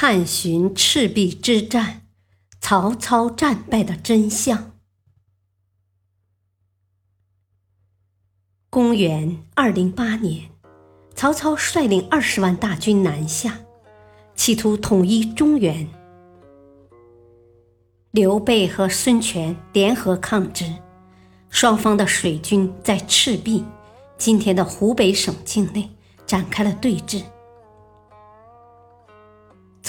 探寻赤壁之战，曹操战败的真相。公元二零八年，曹操率领二十万大军南下，企图统一中原。刘备和孙权联合抗之，双方的水军在赤壁（今天的湖北省境内）展开了对峙。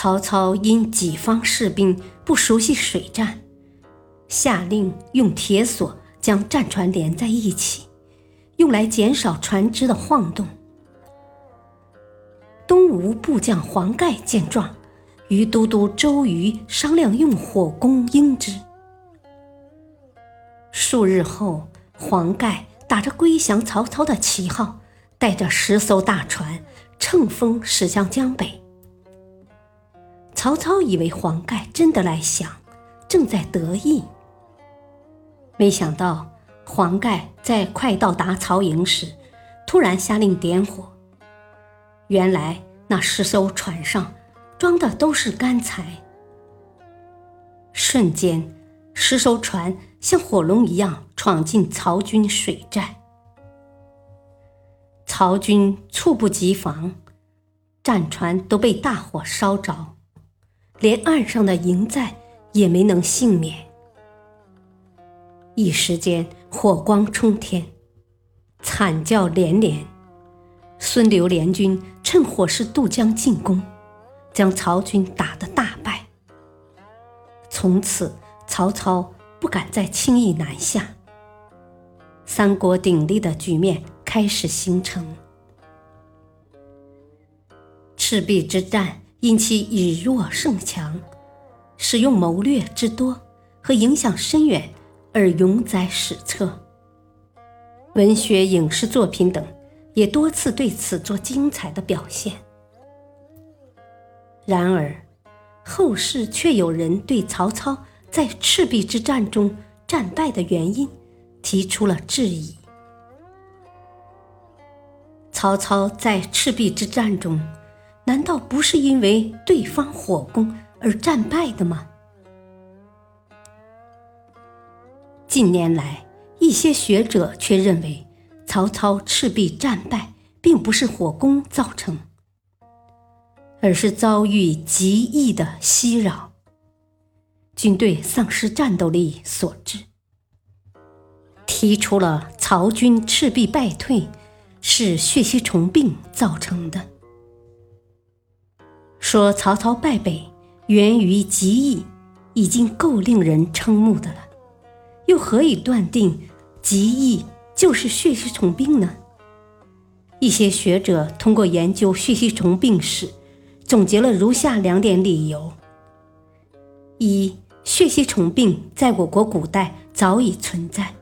曹操因己方士兵不熟悉水战，下令用铁索将战船连在一起，用来减少船只的晃动。东吴部将黄盖见状，与都督周瑜商量用火攻应之。数日后，黄盖打着归降曹操的旗号，带着十艘大船乘风驶向江北。曹操以为黄盖真的来降，正在得意。没想到黄盖在快到达曹营时，突然下令点火。原来那十艘船上装的都是干柴。瞬间，十艘船像火龙一样闯进曹军水寨，曹军猝不及防，战船都被大火烧着。连岸上的营寨也没能幸免，一时间火光冲天，惨叫连连。孙刘联军趁火势渡江进攻，将曹军打得大败。从此，曹操不敢再轻易南下，三国鼎立的局面开始形成。赤壁之战。因其以弱胜强，使用谋略之多和影响深远而永载史册。文学、影视作品等也多次对此做精彩的表现。然而，后世却有人对曹操在赤壁之战中战败的原因提出了质疑。曹操在赤壁之战中。难道不是因为对方火攻而战败的吗？近年来，一些学者却认为，曹操赤壁战败并不是火攻造成，而是遭遇极易的袭扰，军队丧失战斗力所致。提出了曹军赤壁败退是血吸虫病造成的。说曹操败北源于疾疫，已经够令人瞠目的了，又何以断定疾疫就是血吸虫病呢？一些学者通过研究血吸虫病史，总结了如下两点理由：一、血吸虫病在我国古代早已存在，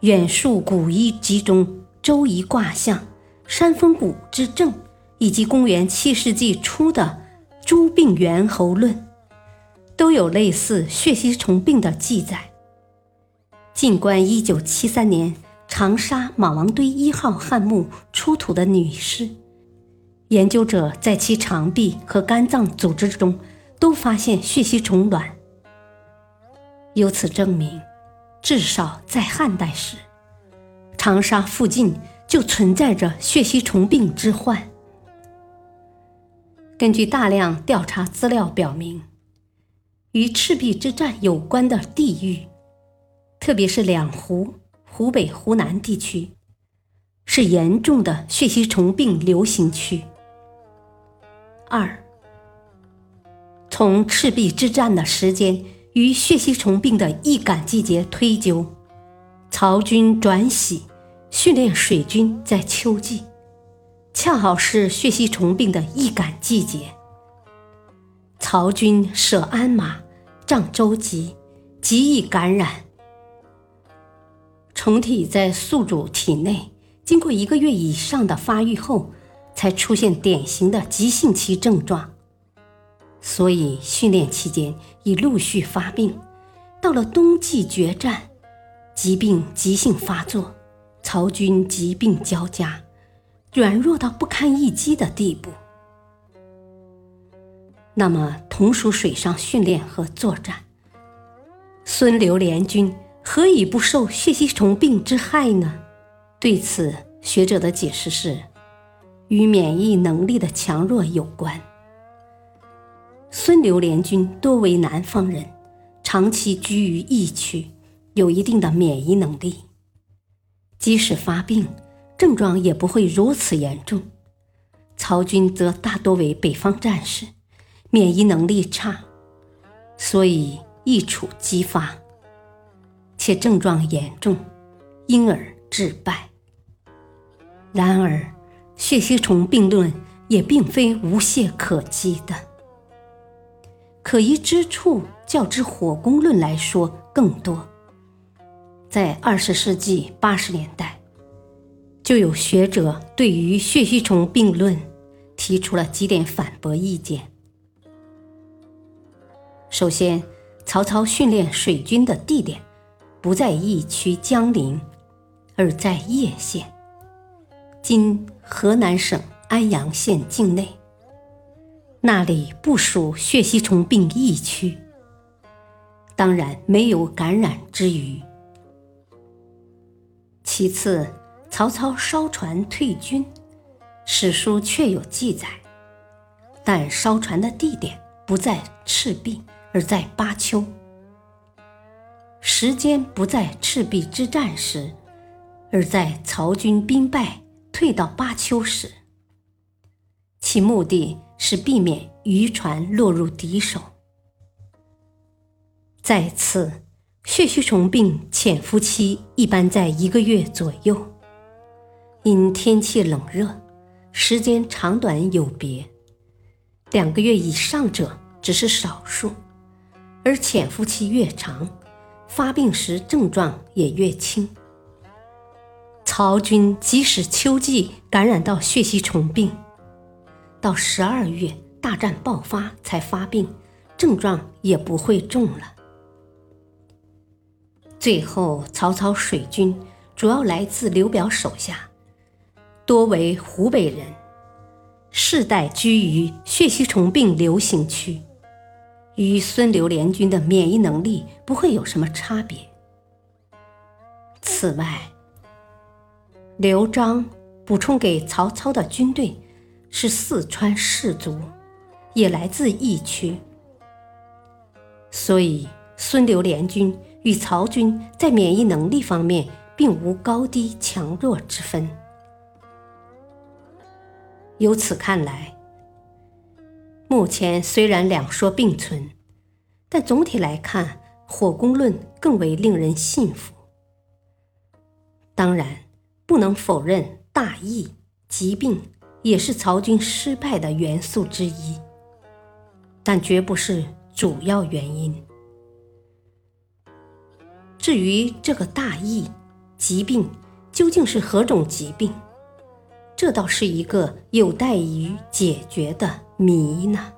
远溯古医集中《周仪卦象》《山风谷之症》。以及公元七世纪初的《诸病源候论》，都有类似血吸虫病的记载。尽观一九七三年长沙马王堆一号汉墓出土的女尸，研究者在其肠壁和肝脏组织中都发现血吸虫卵，由此证明，至少在汉代时，长沙附近就存在着血吸虫病之患。根据大量调查资料表明，与赤壁之战有关的地域，特别是两湖、湖北、湖南地区，是严重的血吸虫病流行区。二，从赤壁之战的时间与血吸虫病的易感季节推究，曹军转徙训练水军在秋季，恰好是血吸虫病的易感季节。曹军舍鞍马，仗舟楫，极易感染。虫体在宿主体内经过一个月以上的发育后，才出现典型的急性期症状。所以训练期间已陆续发病，到了冬季决战，疾病急性发作，曹军疾病交加，软弱到不堪一击的地步。那么，同属水上训练和作战，孙刘联军何以不受血吸虫病之害呢？对此，学者的解释是，与免疫能力的强弱有关。孙刘联军多为南方人，长期居于疫区，有一定的免疫能力，即使发病，症状也不会如此严重。曹军则大多为北方战士。免疫能力差，所以易处激发，且症状严重，因而致败。然而，血吸虫病论也并非无懈可击的，可疑之处较之火攻论来说更多。在二十世纪八十年代，就有学者对于血吸虫病论提出了几点反驳意见。首先，曹操训练水军的地点不在疫区江陵，而在叶县（今河南省安阳县境内），那里不属血吸虫病疫区，当然没有感染之虞。其次，曹操烧船退军，史书确有记载，但烧船的地点不在赤壁。而在巴丘，时间不在赤壁之战时，而在曹军兵败退到巴丘时。其目的是避免渔船落入敌手。再次，血吸虫病潜伏期一般在一个月左右，因天气冷热，时间长短有别，两个月以上者只是少数。而潜伏期越长，发病时症状也越轻。曹军即使秋季感染到血吸虫病，到十二月大战爆发才发病，症状也不会重了。最后，曹操水军主要来自刘表手下，多为湖北人，世代居于血吸虫病流行区。与孙刘联军的免疫能力不会有什么差别。此外，刘璋补充给曹操的军队是四川士族，也来自疫区，所以孙刘联军与曹军在免疫能力方面并无高低强弱之分。由此看来。目前虽然两说并存，但总体来看，火攻论更为令人信服。当然，不能否认大疫疾病也是曹军失败的元素之一，但绝不是主要原因。至于这个大疫疾病究竟是何种疾病？这倒是一个有待于解决的谜呢。